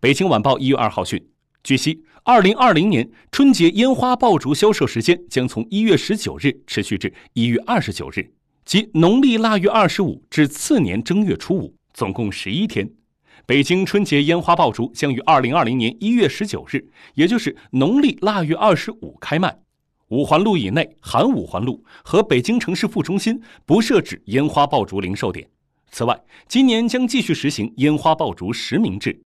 北京晚报一月二号讯据悉二零二零年春节烟花爆竹销售时间将从一月十九日持续至一月二十九日即农历腊月二十五至次年正月初五总共十一天。北京春节烟花爆竹将于二零二零年一月十九日也就是农历腊月二十五开卖。五环路以内含五环路和北京城市副中心不设置烟花爆竹零售点。此外今年将继续实行烟花爆竹实名制